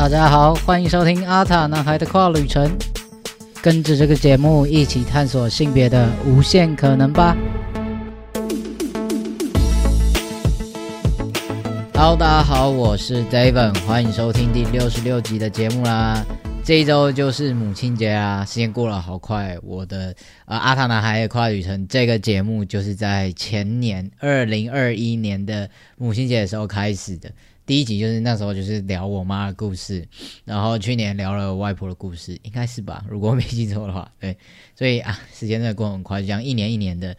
大家好，欢迎收听阿塔男孩的跨旅程，跟着这个节目一起探索性别的无限可能吧。Hello，大家好，我是 David，欢迎收听第六十六集的节目啦。这一周就是母亲节啊，时间过了好快。我的呃阿塔男孩的跨旅程这个节目就是在前年二零二一年的母亲节的时候开始的。第一集就是那时候就是聊我妈的故事，然后去年聊了外婆的故事，应该是吧？如果没记错的话，对。所以啊，时间真的过很快，就这样一年一年的，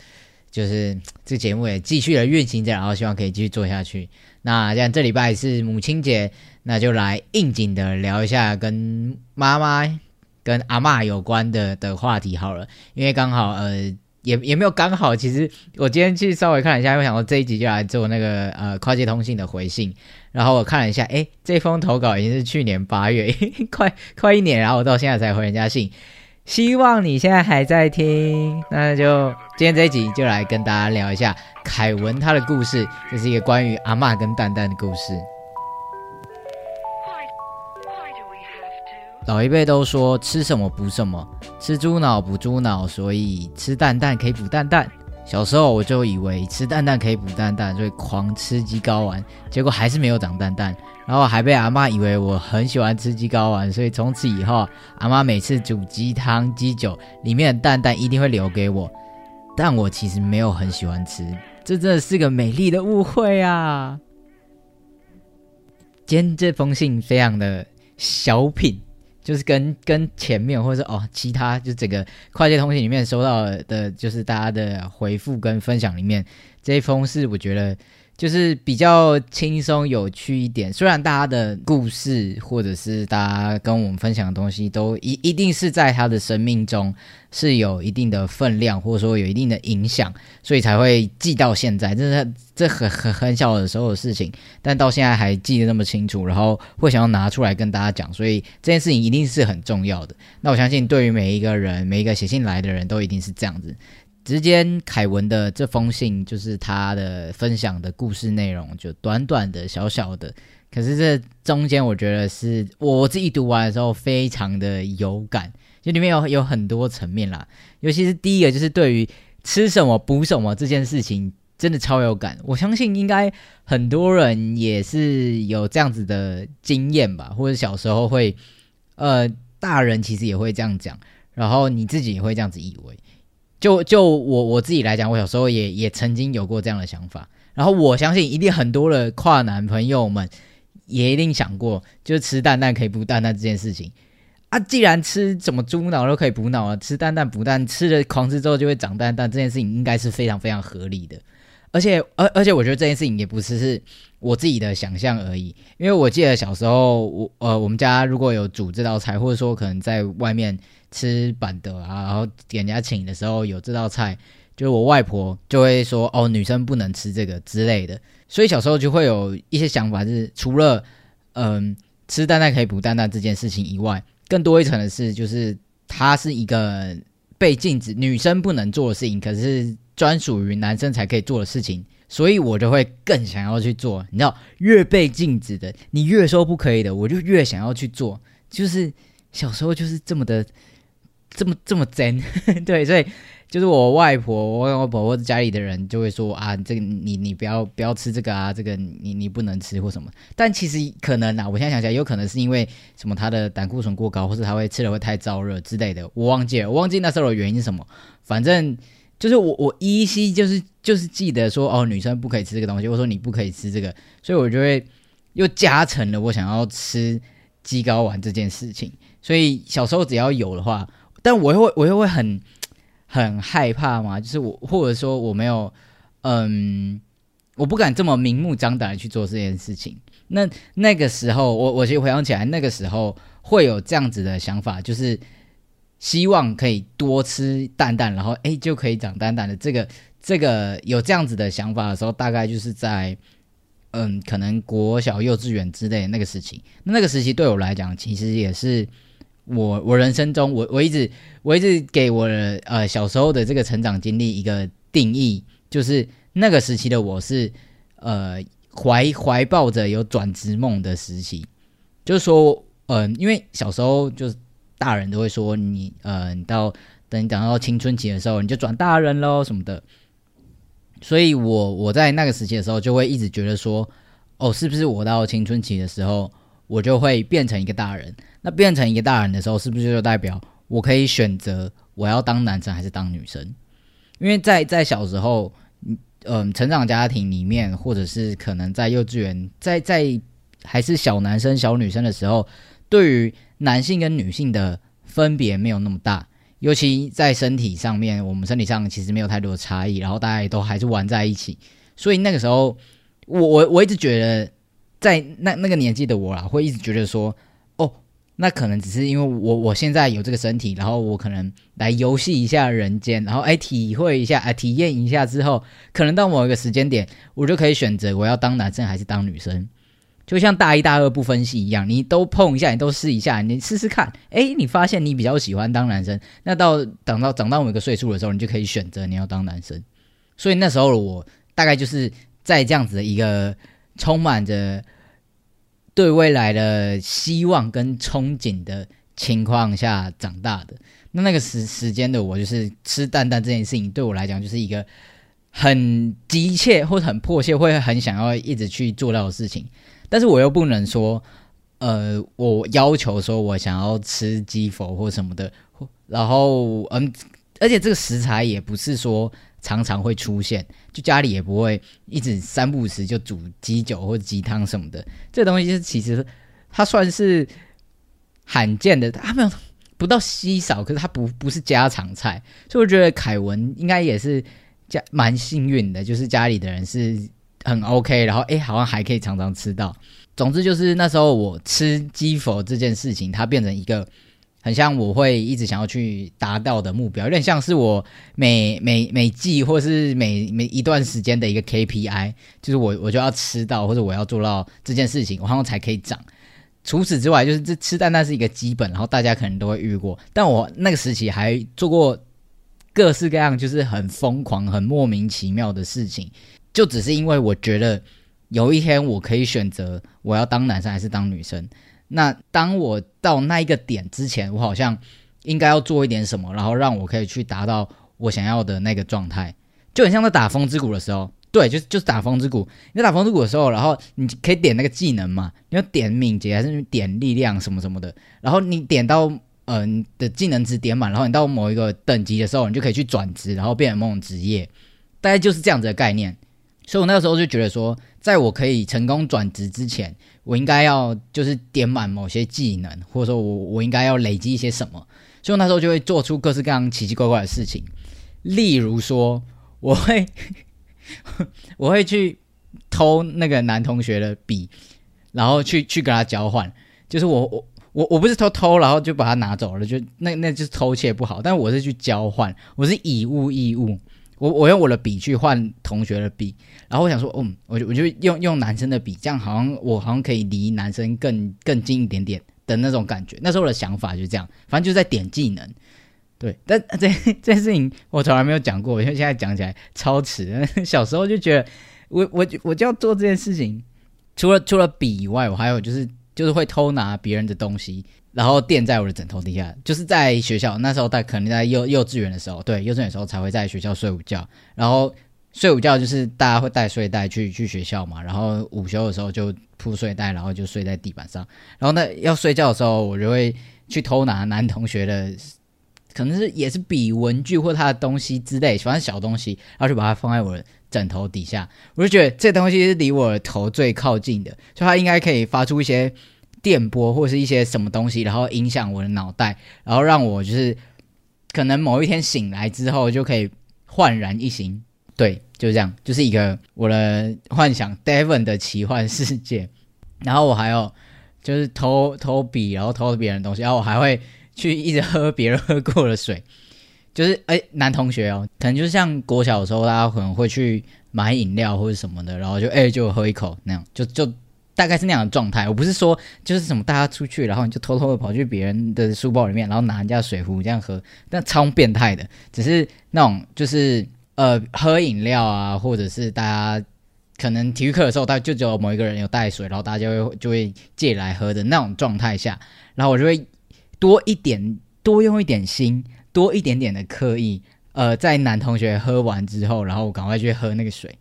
就是这节目也继续的运行着，然后希望可以继续做下去。那像这礼拜是母亲节，那就来应景的聊一下跟妈妈、跟阿妈有关的的话题好了。因为刚好呃，也也没有刚好，其实我今天去稍微看了一下，我想说这一集就来做那个呃跨界通信的回信。然后我看了一下，哎，这封投稿已经是去年八月，快快一年，然后我到现在才回人家信。希望你现在还在听，那就今天这一集就来跟大家聊一下凯文他的故事，这是一个关于阿妈跟蛋蛋的故事。老一辈都说吃什么补什么，吃猪脑补猪脑，所以吃蛋蛋可以补蛋蛋。小时候我就以为吃蛋蛋可以补蛋蛋，所以狂吃鸡睾丸，结果还是没有长蛋蛋。然后还被阿妈以为我很喜欢吃鸡睾丸，所以从此以后，阿妈每次煮鸡汤、鸡酒，里面的蛋蛋一定会留给我。但我其实没有很喜欢吃，这真的是个美丽的误会啊！今天这封信非常的小品，就是跟跟前面或者哦其他就整个快捷通信里面收到的，就是大家的回复跟分享里面，这一封是我觉得。就是比较轻松有趣一点，虽然大家的故事或者是大家跟我们分享的东西，都一一定是在他的生命中是有一定的分量，或者说有一定的影响，所以才会记到现在。这是这很很很小的时候的事情，但到现在还记得那么清楚，然后会想要拿出来跟大家讲，所以这件事情一定是很重要的。那我相信，对于每一个人，每一个写信来的人都一定是这样子。直接凯文的这封信就是他的分享的故事内容，就短短的小小的，可是这中间我觉得是我自己读完的时候非常的有感，就里面有有很多层面啦，尤其是第一个就是对于吃什么补什么这件事情，真的超有感。我相信应该很多人也是有这样子的经验吧，或者小时候会，呃，大人其实也会这样讲，然后你自己也会这样子以为。就就我我自己来讲，我小时候也也曾经有过这样的想法，然后我相信一定很多的跨男朋友们也一定想过，就是吃蛋蛋可以补蛋蛋这件事情啊。既然吃什么猪脑都可以补脑了，吃蛋蛋补蛋，吃了狂吃之后就会长蛋蛋，这件事情应该是非常非常合理的。而且而而且我觉得这件事情也不是是我自己的想象而已，因为我记得小时候我呃我们家如果有煮这道菜，或者说可能在外面。吃板的啊，然后给人家请的时候有这道菜，就是我外婆就会说哦，女生不能吃这个之类的，所以小时候就会有一些想法，是除了嗯吃蛋蛋可以补蛋蛋这件事情以外，更多一层的是，就是它是一个被禁止女生不能做的事情，可是专属于男生才可以做的事情，所以我就会更想要去做。你知道，越被禁止的，你越说不可以的，我就越想要去做。就是小时候就是这么的。这么这么真，对，所以就是我外婆、我外婆或者家里的人就会说啊，这个你你不要不要吃这个啊，这个你你不能吃或什么。但其实可能啊，我现在想起来，有可能是因为什么他的胆固醇过高，或是他会吃了会太燥热之类的。我忘记了，我忘记那时候的原因是什么。反正就是我我依稀就是就是记得说哦，女生不可以吃这个东西，或者说你不可以吃这个，所以我就会又加成了我想要吃鸡睾丸这件事情。所以小时候只要有的话。但我又会，我又会很很害怕嘛，就是我或者说我没有，嗯，我不敢这么明目张胆的去做这件事情。那那个时候，我我其实回想起来，那个时候会有这样子的想法，就是希望可以多吃蛋蛋，然后哎就可以长蛋蛋的。这个这个有这样子的想法的时候，大概就是在嗯，可能国小、幼稚园之类那个时期。那那个时期对我来讲，其实也是。我我人生中，我我一直我一直给我的呃小时候的这个成长经历一个定义，就是那个时期的我是呃怀怀抱着有转职梦的时期，就是说嗯，因为小时候就是大人都会说你，呃，你到等你长到青春期的时候，你就转大人喽什么的。所以我我在那个时期的时候，就会一直觉得说，哦，是不是我到青春期的时候，我就会变成一个大人？那变成一个大人的时候，是不是就代表我可以选择我要当男生还是当女生？因为在在小时候，嗯，成长家庭里面，或者是可能在幼稚园，在在还是小男生小女生的时候，对于男性跟女性的分别没有那么大，尤其在身体上面，我们身体上其实没有太多的差异，然后大家也都还是玩在一起，所以那个时候，我我我一直觉得，在那那个年纪的我啦，会一直觉得说。哦那可能只是因为我我现在有这个身体，然后我可能来游戏一下人间，然后哎体会一下，哎体验一下之后，可能到某一个时间点，我就可以选择我要当男生还是当女生，就像大一大二不分析一样，你都碰一下，你都试一下，你试试看，哎，你发现你比较喜欢当男生，那到等到长到某一个岁数的时候，你就可以选择你要当男生。所以那时候我大概就是在这样子的一个充满着。对未来的希望跟憧憬的情况下长大的，那那个时时间的我，就是吃蛋蛋这件事情，对我来讲就是一个很急切或者很迫切，会很想要一直去做到的事情。但是我又不能说，呃，我要求说我想要吃鸡否或什么的，然后嗯，而且这个食材也不是说。常常会出现，就家里也不会一直三不五时就煮鸡酒或者鸡汤什么的。这东西是其实它算是罕见的，它没有不到稀少，可是它不不是家常菜。所以我觉得凯文应该也是家蛮幸运的，就是家里的人是很 OK，然后哎好像还可以常常吃到。总之就是那时候我吃鸡佛这件事情，它变成一个。很像我会一直想要去达到的目标，有点像是我每每每季或是每每一段时间的一个 KPI，就是我我就要吃到或者我要做到这件事情，我好像才可以长。除此之外，就是这吃蛋蛋是一个基本，然后大家可能都会遇过。但我那个时期还做过各式各样，就是很疯狂、很莫名其妙的事情，就只是因为我觉得有一天我可以选择我要当男生还是当女生。那当我到那一个点之前，我好像应该要做一点什么，然后让我可以去达到我想要的那个状态，就很像在打风之谷的时候，对，就就是打风之谷。你在打风之谷的时候，然后你可以点那个技能嘛，你要点敏捷还是点力量什么什么的，然后你点到呃你的技能值点满，然后你到某一个等级的时候，你就可以去转职，然后变成某种职业，大概就是这样子的概念。所以我那个时候就觉得说，在我可以成功转职之前。我应该要就是点满某些技能，或者说我我应该要累积一些什么，所以那时候就会做出各式各样奇奇怪怪的事情。例如说，我会我会去偷那个男同学的笔，然后去去跟他交换。就是我我我我不是偷偷，然后就把他拿走了，就那那就是偷窃不好。但我是去交换，我是以物易物。我我用我的笔去换同学的笔，然后我想说，嗯，我就我就用用男生的笔，这样好像我好像可以离男生更更近一点点的那种感觉。那时候我的想法就是这样，反正就在点技能。对，但这这件事情我从来没有讲过，因为现在讲起来超迟。小时候就觉得，我我我就要做这件事情，除了除了笔以外，我还有就是就是会偷拿别人的东西。然后垫在我的枕头底下，就是在学校那时候，他可能在幼幼稚园的时候，对幼稚园的时候才会在学校睡午觉。然后睡午觉就是大家会带睡袋去去学校嘛，然后午休的时候就铺睡袋，然后就睡在地板上。然后那要睡觉的时候，我就会去偷拿男同学的，可能是也是笔、文具或他的东西之类，反正小东西，然后就把它放在我的枕头底下。我就觉得这东西是离我的头最靠近的，所以它应该可以发出一些。电波或是一些什么东西，然后影响我的脑袋，然后让我就是可能某一天醒来之后就可以焕然一新。对，就是这样，就是一个我的幻想，Devon 的奇幻世界。然后我还有就是偷偷笔，然后偷别人东西，然后我还会去一直喝别人喝过的水。就是哎，男同学哦，可能就是像国小的时候，大家可能会去买饮料或者什么的，然后就哎就喝一口那样，就就。大概是那样的状态，我不是说就是什么大家出去，然后你就偷偷的跑去别人的书包里面，然后拿人家水壶这样喝，那超变态的。只是那种就是呃喝饮料啊，或者是大家可能体育课的时候，他就只有某一个人有带水，然后大家就会就会借来喝的那种状态下，然后我就会多一点，多用一点心，多一点点的刻意，呃，在男同学喝完之后，然后赶快去喝那个水。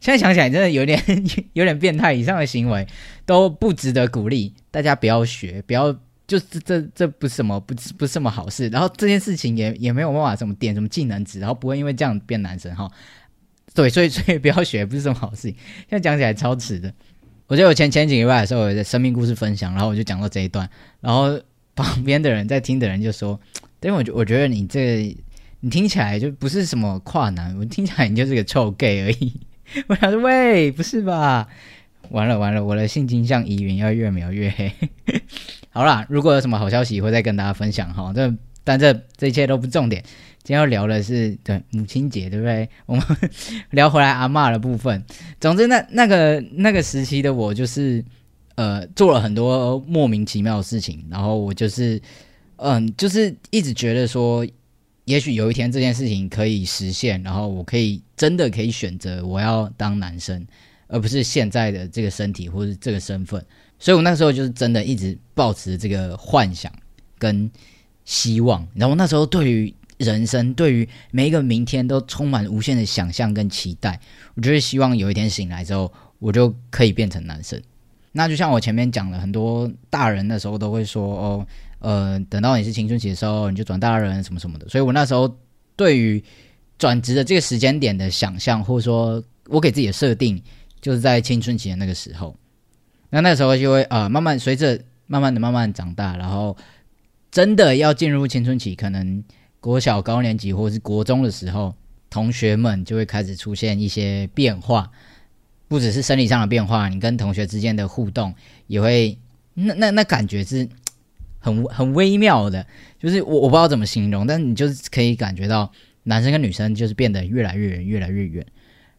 现在想起来真的有点 有点变态，以上的行为都不值得鼓励，大家不要学，不要就是这这不是什么不不是什么好事。然后这件事情也也没有办法什么点什么技能值，然后不会因为这样变男生哈。对，所以 所以不要学，不是什么好事。现在讲起来超迟的。我记得我前前几个礼拜的时候，我的生命故事分享，然后我就讲到这一段，然后旁边的人在听的人就说：“因为我觉我觉得你这你听起来就不是什么跨男，我听起来你就是个臭 gay 而已。” 我想说：“喂，不是吧？完了完了，我的性倾向疑云要越描越黑。”好啦，如果有什么好消息，会再跟大家分享哈。这但这这一切都不重点。今天要聊的是对母亲节，对不对？我们 聊回来阿妈的部分。总之，那那个那个时期的我，就是呃做了很多莫名其妙的事情，然后我就是嗯，就是一直觉得说，也许有一天这件事情可以实现，然后我可以真的可以选择我要当男生，而不是现在的这个身体或者这个身份。所以我那时候就是真的一直抱持这个幻想跟希望，然后那时候对于。人生对于每一个明天都充满无限的想象跟期待，我就是希望有一天醒来之后，我就可以变成男生。那就像我前面讲了，很多大人那时候都会说：“哦，呃，等到你是青春期的时候，你就转大人什么什么的。”所以我那时候对于转职的这个时间点的想象，或者说我给自己的设定，就是在青春期的那个时候。那那时候就会呃，慢慢随着慢慢的慢慢长大，然后真的要进入青春期，可能。国小高年级或是国中的时候，同学们就会开始出现一些变化，不只是生理上的变化，你跟同学之间的互动也会，那那那感觉是很很微妙的，就是我我不知道怎么形容，但你就是可以感觉到男生跟女生就是变得越来越远，越来越远，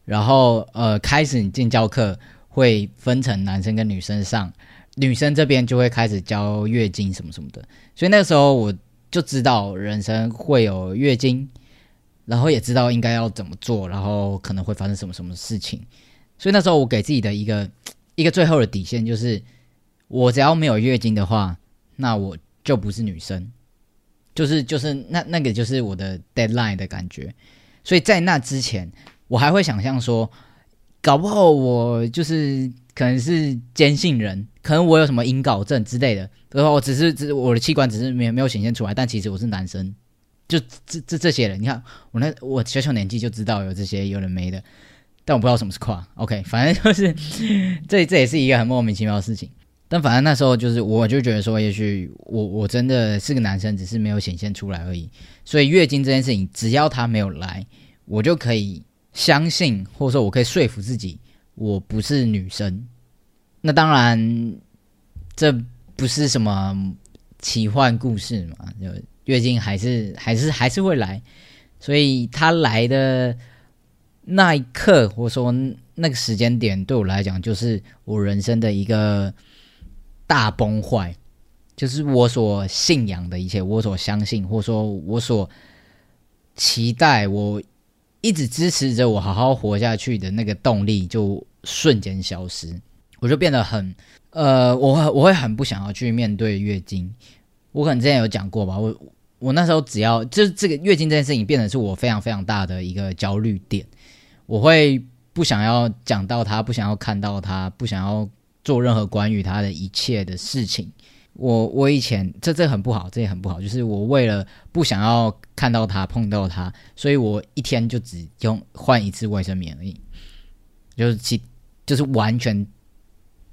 然后呃，开始你进教课会分成男生跟女生上，女生这边就会开始教月经什么什么的，所以那时候我。就知道人生会有月经，然后也知道应该要怎么做，然后可能会发生什么什么事情。所以那时候我给自己的一个一个最后的底线就是，我只要没有月经的话，那我就不是女生，就是就是那那个就是我的 deadline 的感觉。所以在那之前，我还会想象说，搞不好我就是可能是坚信人。可能我有什么阴睾症之类的，然后我只是只我的器官只是没没有显现出来，但其实我是男生，就这这这些人，你看我那我小小年纪就知道有这些有人没的，但我不知道什么是跨，OK，反正就是 这这也是一个很莫名其妙的事情，但反正那时候就是我就觉得说，也许我我真的是个男生，只是没有显现出来而已，所以月经这件事情，只要他没有来，我就可以相信，或者说我可以说服自己，我不是女生。那当然，这不是什么奇幻故事嘛？就月经还是还是还是会来，所以他来的那一刻，或者说那个时间点，对我来讲，就是我人生的一个大崩坏，就是我所信仰的一切，我所相信，或者说我所期待，我一直支持着我好好活下去的那个动力，就瞬间消失。我就变得很，呃，我我会很不想要去面对月经。我可能之前有讲过吧，我我那时候只要就是这个月经这件事情，变得是我非常非常大的一个焦虑点。我会不想要讲到他，不想要看到他，不想要做任何关于他的一切的事情。我我以前这这很不好，这也很不好，就是我为了不想要看到他碰到他，所以我一天就只用换一次卫生棉而已，就是其就是完全。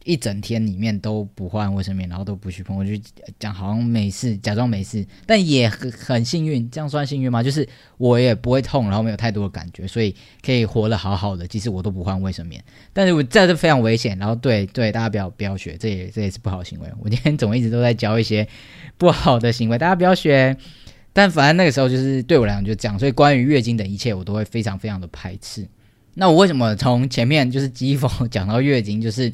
一整天里面都不换卫生棉，然后都不去碰，我就讲好像没事，假装没事，但也很很幸运，这样算幸运吗？就是我也不会痛，然后没有太多的感觉，所以可以活得好好的。其实我都不换卫生棉，但是我这是非常危险。然后对对，大家不要不要学，这也这也是不好行为。我今天总一直都在教一些不好的行为，大家不要学。但反正那个时候就是对我来讲就这样，所以关于月经的一切，我都会非常非常的排斥。那我为什么从前面就是讥讽讲到月经，就是？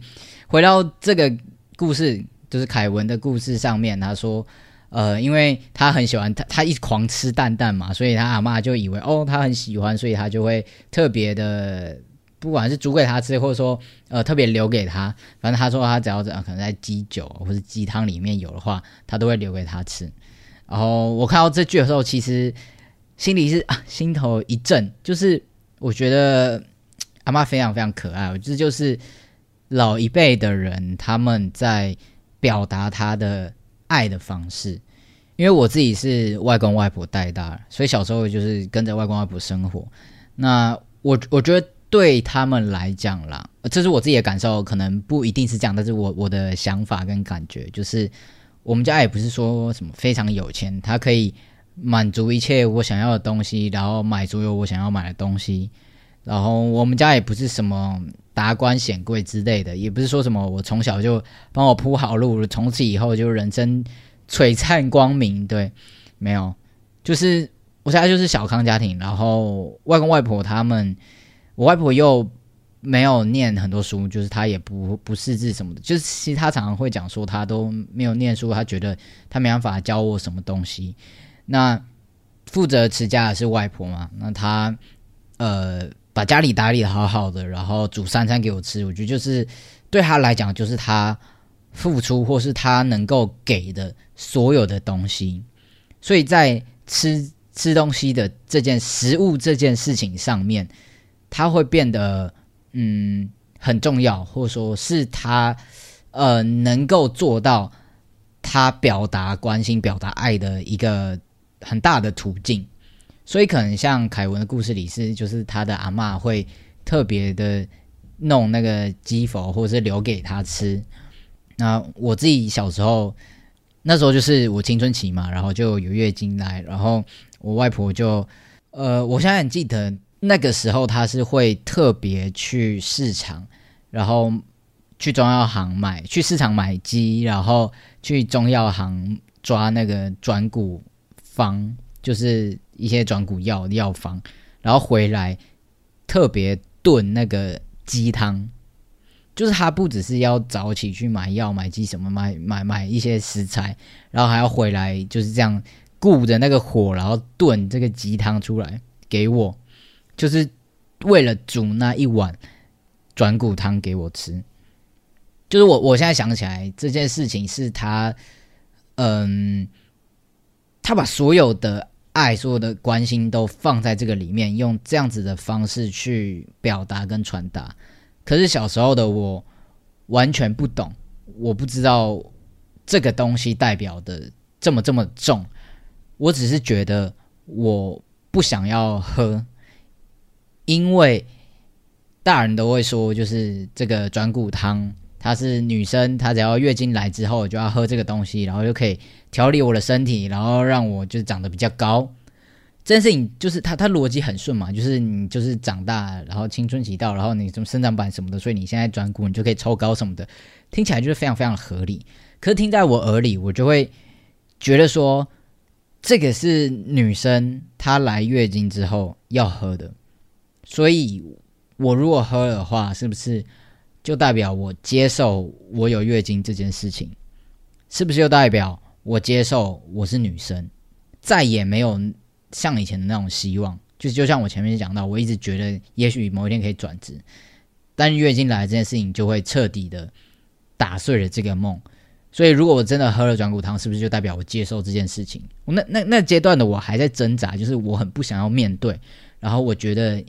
回到这个故事，就是凯文的故事上面，他说，呃，因为他很喜欢他，他一狂吃蛋蛋嘛，所以他阿妈就以为哦，他很喜欢，所以他就会特别的不管是煮给他吃，或者说呃特别留给他，反正他说他只要可能在鸡酒或者鸡汤里面有的话，他都会留给他吃。然后我看到这句的时候，其实心里是啊心头一震，就是我觉得阿妈非常非常可爱，这就是老一辈的人他们在表达他的爱的方式。因为我自己是外公外婆带大，所以小时候就是跟着外公外婆生活。那我我觉得对他们来讲啦，这是我自己的感受，可能不一定是这样，但是我我的想法跟感觉就是，我们家也不是说什么非常有钱，他可以满足一切我想要的东西，然后买所有我想要买的东西。然后我们家也不是什么达官显贵之类的，也不是说什么我从小就帮我铺好路，从此以后就人生。璀璨光明，对，没有，就是我家就是小康家庭，然后外公外婆他们，我外婆又没有念很多书，就是她也不不识字什么的，就是其实她常常会讲说她都没有念书，她觉得她没办法教我什么东西。那负责持家的是外婆嘛，那她呃把家里打理的好好的，然后煮三餐给我吃，我觉得就是对他来讲就是他。付出或是他能够给的所有的东西，所以在吃吃东西的这件食物这件事情上面，他会变得嗯很重要，或者说是他呃能够做到他表达关心、表达爱的一个很大的途径。所以可能像凯文的故事里是，就是他的阿妈会特别的弄那个鸡佛，或者是留给他吃。那我自己小时候，那时候就是我青春期嘛，然后就有月经来，然后我外婆就，呃，我现在很记得那个时候，她是会特别去市场，然后去中药行买，去市场买鸡，然后去中药行抓那个转骨方，就是一些转骨药药方，然后回来特别炖那个鸡汤。就是他不只是要早起去买药、买鸡什么、买买买一些食材，然后还要回来就是这样顾着那个火，然后炖这个鸡汤出来给我，就是为了煮那一碗转骨汤给我吃。就是我我现在想起来这件事情是他，嗯，他把所有的爱、所有的关心都放在这个里面，用这样子的方式去表达跟传达。可是小时候的我完全不懂，我不知道这个东西代表的这么这么重。我只是觉得我不想要喝，因为大人都会说，就是这个转骨汤，它是女生，她只要月经来之后就要喝这个东西，然后就可以调理我的身体，然后让我就是长得比较高。这件事情就是他，他逻辑很顺嘛，就是你就是长大，然后青春期到，然后你什么生长板什么的，所以你现在转骨，你就可以抽高什么的，听起来就是非常非常合理。可是听在我耳里，我就会觉得说，这个是女生她来月经之后要喝的，所以我如果喝的话，是不是就代表我接受我有月经这件事情？是不是就代表我接受我是女生，再也没有？像以前的那种希望，就就像我前面讲到，我一直觉得也许某一天可以转职，但月经来这件事情就会彻底的打碎了这个梦。所以，如果我真的喝了转骨汤，是不是就代表我接受这件事情？我那那那阶段的我还在挣扎，就是我很不想要面对，然后我觉得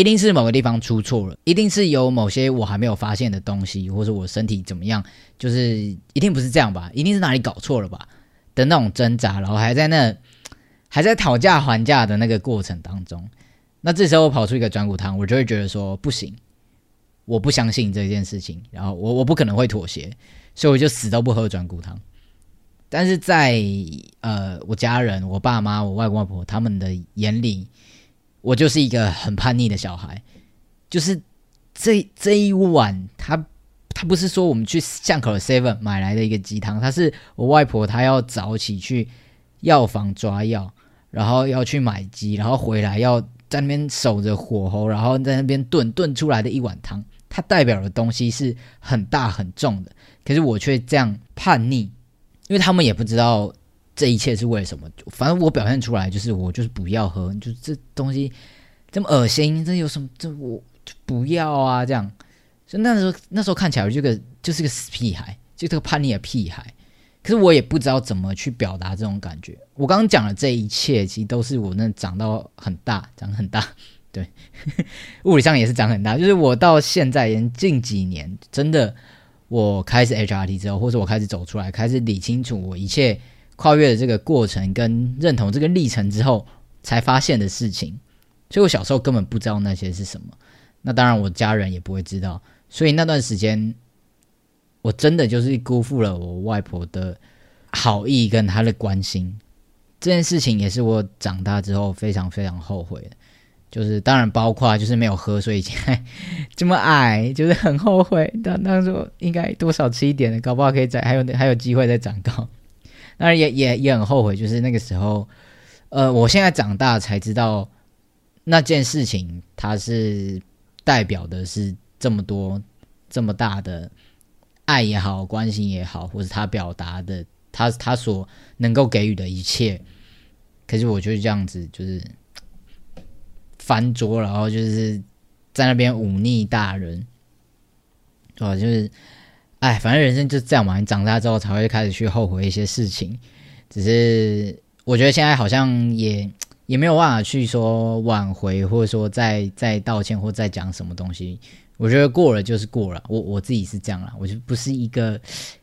一定是某个地方出错了，一定是有某些我还没有发现的东西，或者我身体怎么样，就是一定不是这样吧？一定是哪里搞错了吧？的那种挣扎，然后还在那。还在讨价还价的那个过程当中，那这时候我跑出一个转骨汤，我就会觉得说不行，我不相信这件事情，然后我我不可能会妥协，所以我就死都不喝转骨汤。但是在呃我家人、我爸妈、我外公外婆他们的眼里，我就是一个很叛逆的小孩，就是这这一碗，他他不是说我们去巷口的 seven 买来的一个鸡汤，他是我外婆她要早起去药房抓药。然后要去买鸡，然后回来要在那边守着火候，然后在那边炖炖出来的一碗汤，它代表的东西是很大很重的。可是我却这样叛逆，因为他们也不知道这一切是为什么。反正我表现出来就是我就是不要喝，就这东西这么恶心，这有什么？这我就不要啊，这样。所以那时候那时候看起来我就个就是个死屁孩，就这个叛逆的屁孩。可是我也不知道怎么去表达这种感觉。我刚刚讲的这一切，其实都是我那长到很大，长很大，对，物理上也是长很大。就是我到现在，连近几年，真的我开始 HRT 之后，或者我开始走出来，开始理清楚我一切跨越的这个过程跟认同这个历程之后，才发现的事情。所以我小时候根本不知道那些是什么。那当然，我家人也不会知道。所以那段时间。我真的就是辜负了我外婆的好意跟她的关心，这件事情也是我长大之后非常非常后悔的。就是当然包括就是没有喝，所以现在这么矮，就是很后悔。当当时应该多少吃一点的，搞不好可以再还有还有机会再长高。当然也也也很后悔，就是那个时候，呃，我现在长大才知道那件事情，它是代表的是这么多这么大的。爱也好，关心也好，或是他表达的，他他所能够给予的一切，可是我就是这样子，就是翻桌，然后就是在那边忤逆大人，哦，就是，哎，反正人生就这样嘛。你长大之后才会开始去后悔一些事情，只是我觉得现在好像也也没有办法去说挽回，或者说再再道歉或再讲什么东西。我觉得过了就是过了，我我自己是这样啦，我就不是一个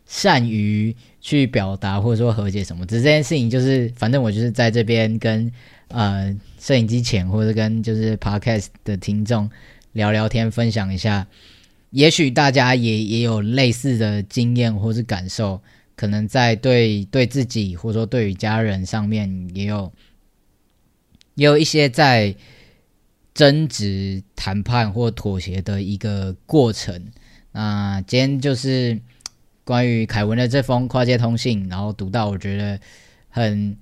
善于去表达或者说和解什么，只是这件事情就是，反正我就是在这边跟呃摄影机前或者跟就是 podcast 的听众聊聊天，分享一下，也许大家也也有类似的经验或是感受，可能在对对自己或者说对于家人上面也有也有一些在。争执、谈判或妥协的一个过程。那今天就是关于凯文的这封跨界通信，然后读到我觉得很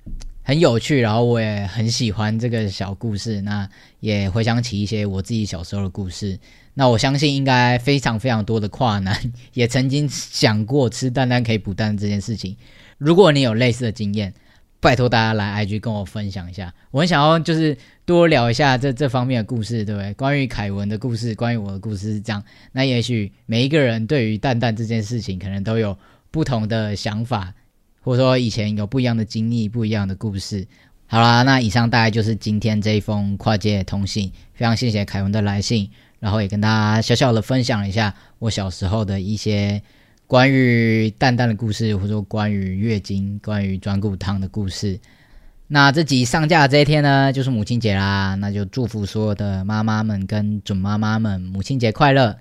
很有趣，然后我也很喜欢这个小故事。那也回想起一些我自己小时候的故事。那我相信应该非常非常多的跨男 也曾经想过吃蛋蛋可以补蛋这件事情。如果你有类似的经验，拜托大家来 IG 跟我分享一下，我很想要就是多聊一下这这方面的故事，对不对？关于凯文的故事，关于我的故事是这样。那也许每一个人对于蛋蛋这件事情，可能都有不同的想法，或者说以前有不一样的经历、不一样的故事。好啦，那以上大概就是今天这一封跨界通信，非常谢谢凯文的来信，然后也跟大家小小的分享一下我小时候的一些。关于蛋蛋的故事，或者说关于月经、关于转骨汤的故事，那这集上架的这一天呢，就是母亲节啦。那就祝福所有的妈妈们跟准妈妈们母亲节快乐。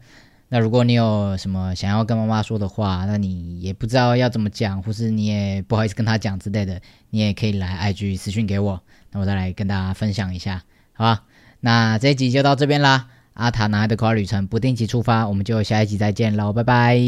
那如果你有什么想要跟妈妈说的话，那你也不知道要怎么讲，或是你也不好意思跟她讲之类的，你也可以来 IG 私讯给我，那我再来跟大家分享一下，好吧？那这一集就到这边啦。阿塔男孩的跨旅程不定期出发，我们就下一集再见喽，拜拜。